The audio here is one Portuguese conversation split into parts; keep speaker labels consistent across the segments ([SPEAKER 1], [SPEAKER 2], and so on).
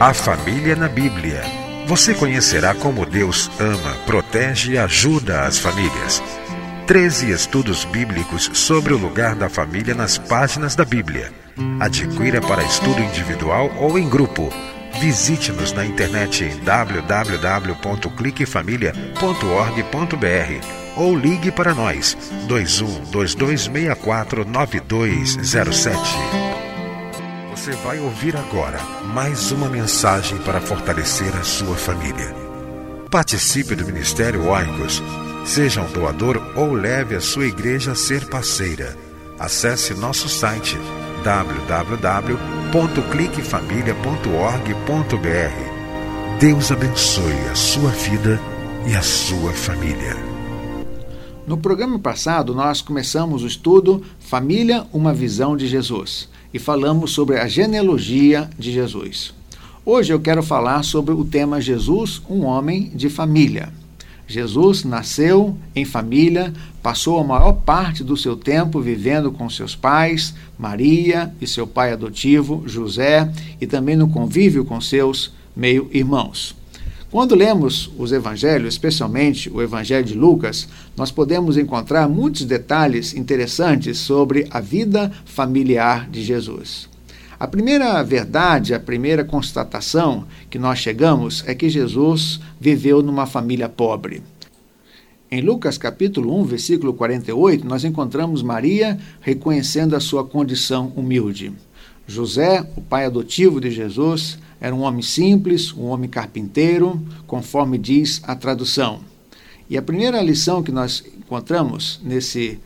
[SPEAKER 1] A família na Bíblia. Você conhecerá como Deus ama, protege e ajuda as famílias. 13 estudos bíblicos sobre o lugar da família nas páginas da Bíblia. Adquira para estudo individual ou em grupo. Visite-nos na internet em www.cliquefamilia.org.br ou ligue para nós 21 2264 9207. Você vai ouvir agora mais uma mensagem para fortalecer a sua família. Participe do Ministério Oicos. Seja um doador ou leve a sua igreja a ser parceira. Acesse nosso site www.cliquefamilia.org.br. Deus abençoe a sua vida e a sua família.
[SPEAKER 2] No programa passado, nós começamos o estudo Família, uma visão de Jesus e falamos sobre a genealogia de Jesus. Hoje eu quero falar sobre o tema Jesus, um homem de família. Jesus nasceu em família, passou a maior parte do seu tempo vivendo com seus pais, Maria e seu pai adotivo, José, e também no convívio com seus meio-irmãos. Quando lemos os evangelhos, especialmente o evangelho de Lucas, nós podemos encontrar muitos detalhes interessantes sobre a vida familiar de Jesus. A primeira verdade, a primeira constatação que nós chegamos é que Jesus viveu numa família pobre. Em Lucas capítulo 1, versículo 48, nós encontramos Maria reconhecendo a sua condição humilde. José, o pai adotivo de Jesus, era um homem simples, um homem carpinteiro, conforme diz a tradução. E a primeira lição que nós encontramos nesse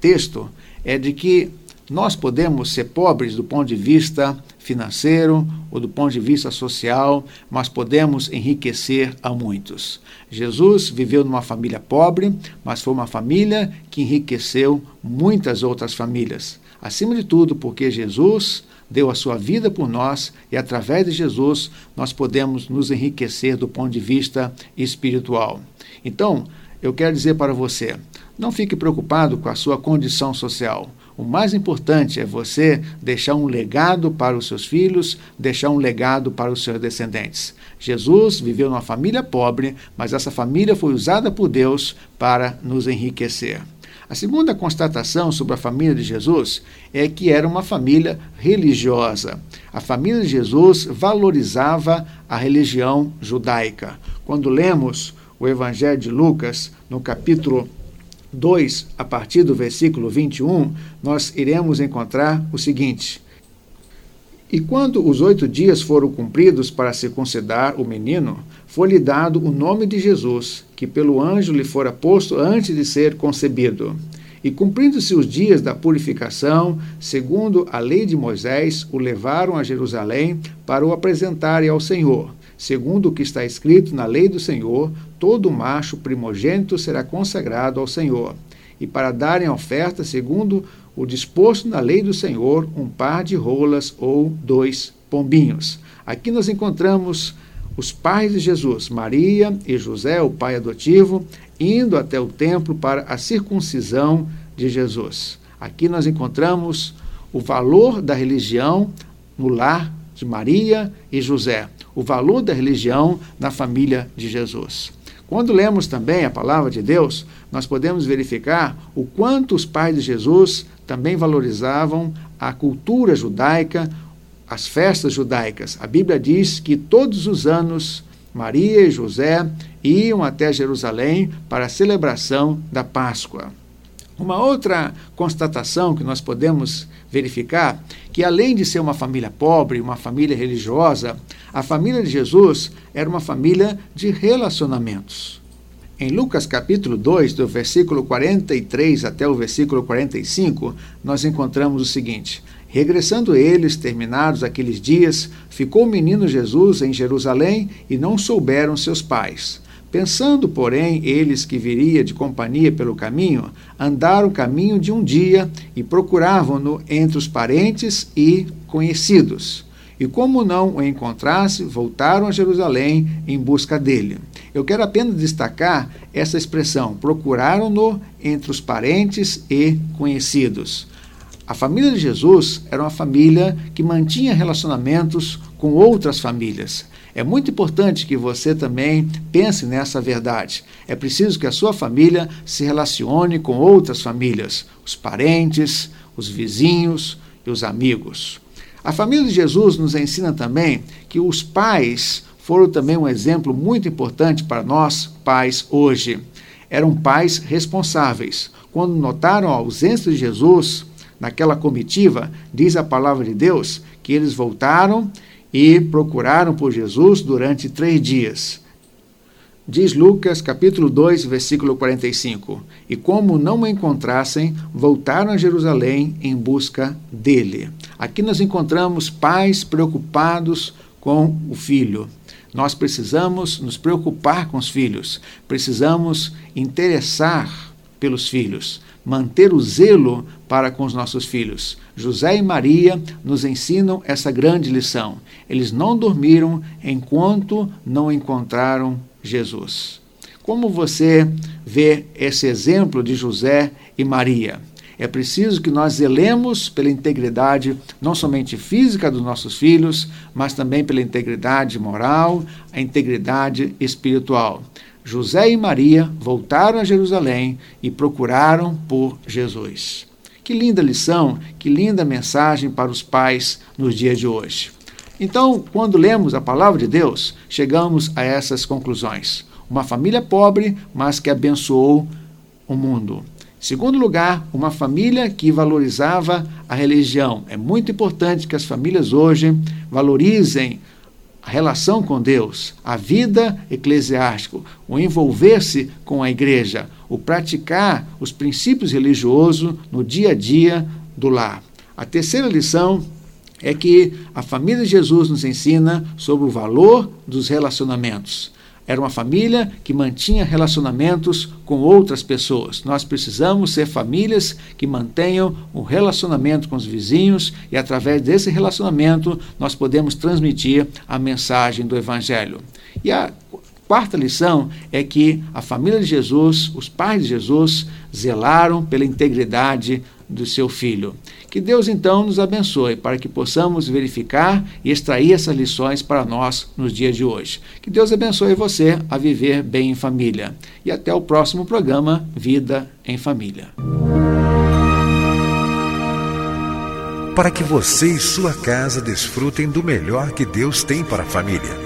[SPEAKER 2] texto é de que nós podemos ser pobres do ponto de vista financeiro ou do ponto de vista social, mas podemos enriquecer a muitos. Jesus viveu numa família pobre, mas foi uma família que enriqueceu muitas outras famílias. Acima de tudo, porque Jesus deu a sua vida por nós e através de Jesus nós podemos nos enriquecer do ponto de vista espiritual. Então, eu quero dizer para você, não fique preocupado com a sua condição social. O mais importante é você deixar um legado para os seus filhos, deixar um legado para os seus descendentes. Jesus viveu numa família pobre, mas essa família foi usada por Deus para nos enriquecer. A segunda constatação sobre a família de Jesus é que era uma família religiosa. A família de Jesus valorizava a religião judaica. Quando lemos o Evangelho de Lucas, no capítulo 2, a partir do versículo 21, nós iremos encontrar o seguinte: E quando os oito dias foram cumpridos para circuncidar o menino, foi-lhe dado o nome de Jesus, que pelo anjo lhe fora posto antes de ser concebido. E cumprindo-se os dias da purificação, segundo a lei de Moisés, o levaram a Jerusalém para o apresentarem ao Senhor. Segundo o que está escrito na lei do Senhor, todo macho primogênito será consagrado ao Senhor. E para darem oferta, segundo o disposto na lei do Senhor, um par de rolas ou dois pombinhos. Aqui nós encontramos os pais de Jesus, Maria e José, o pai adotivo, indo até o templo para a circuncisão de Jesus. Aqui nós encontramos o valor da religião no lar de Maria e José, o valor da religião na família de Jesus. Quando lemos também a palavra de Deus, nós podemos verificar o quanto os pais de Jesus também valorizavam a cultura judaica, as festas judaicas. A Bíblia diz que todos os anos Maria e José iam até Jerusalém para a celebração da Páscoa. Uma outra constatação que nós podemos verificar que além de ser uma família pobre, uma família religiosa, a família de Jesus era uma família de relacionamentos. Em Lucas capítulo 2, do versículo 43 até o versículo 45, nós encontramos o seguinte: Regressando eles, terminados aqueles dias, ficou o menino Jesus em Jerusalém e não souberam seus pais. Pensando, porém, eles que viria de companhia pelo caminho, andaram o caminho de um dia e procuravam-no entre os parentes e conhecidos. E como não o encontrasse, voltaram a Jerusalém em busca dele. Eu quero apenas destacar essa expressão: procuraram-no entre os parentes e conhecidos. A família de Jesus era uma família que mantinha relacionamentos com outras famílias. É muito importante que você também pense nessa verdade. É preciso que a sua família se relacione com outras famílias, os parentes, os vizinhos e os amigos. A família de Jesus nos ensina também que os pais foram também um exemplo muito importante para nós, pais, hoje. Eram pais responsáveis. Quando notaram a ausência de Jesus naquela comitiva, diz a palavra de Deus que eles voltaram e procuraram por Jesus durante três dias. Diz Lucas, capítulo 2, versículo 45: E como não o encontrassem, voltaram a Jerusalém em busca dele. Aqui nós encontramos pais preocupados com o filho. Nós precisamos nos preocupar com os filhos, precisamos interessar pelos filhos, manter o zelo para com os nossos filhos. José e Maria nos ensinam essa grande lição. Eles não dormiram enquanto não encontraram Jesus. Como você vê esse exemplo de José e Maria? É preciso que nós zelemos pela integridade, não somente física dos nossos filhos, mas também pela integridade moral, a integridade espiritual. José e Maria voltaram a Jerusalém e procuraram por Jesus. Que linda lição, que linda mensagem para os pais nos dias de hoje. Então, quando lemos a palavra de Deus, chegamos a essas conclusões. Uma família pobre, mas que abençoou o mundo. Segundo lugar, uma família que valorizava a religião. É muito importante que as famílias hoje valorizem a relação com Deus, a vida eclesiástica, o envolver-se com a igreja, o praticar os princípios religiosos no dia a dia do lar. A terceira lição é que a família de Jesus nos ensina sobre o valor dos relacionamentos. Era uma família que mantinha relacionamentos com outras pessoas. Nós precisamos ser famílias que mantenham um relacionamento com os vizinhos e, através desse relacionamento, nós podemos transmitir a mensagem do Evangelho. E a quarta lição é que a família de Jesus, os pais de Jesus, zelaram pela integridade do seu filho. Que Deus então nos abençoe para que possamos verificar e extrair essas lições para nós nos dias de hoje. Que Deus abençoe você a viver bem em família. E até o próximo programa Vida em Família.
[SPEAKER 1] Para que você e sua casa desfrutem do melhor que Deus tem para a família.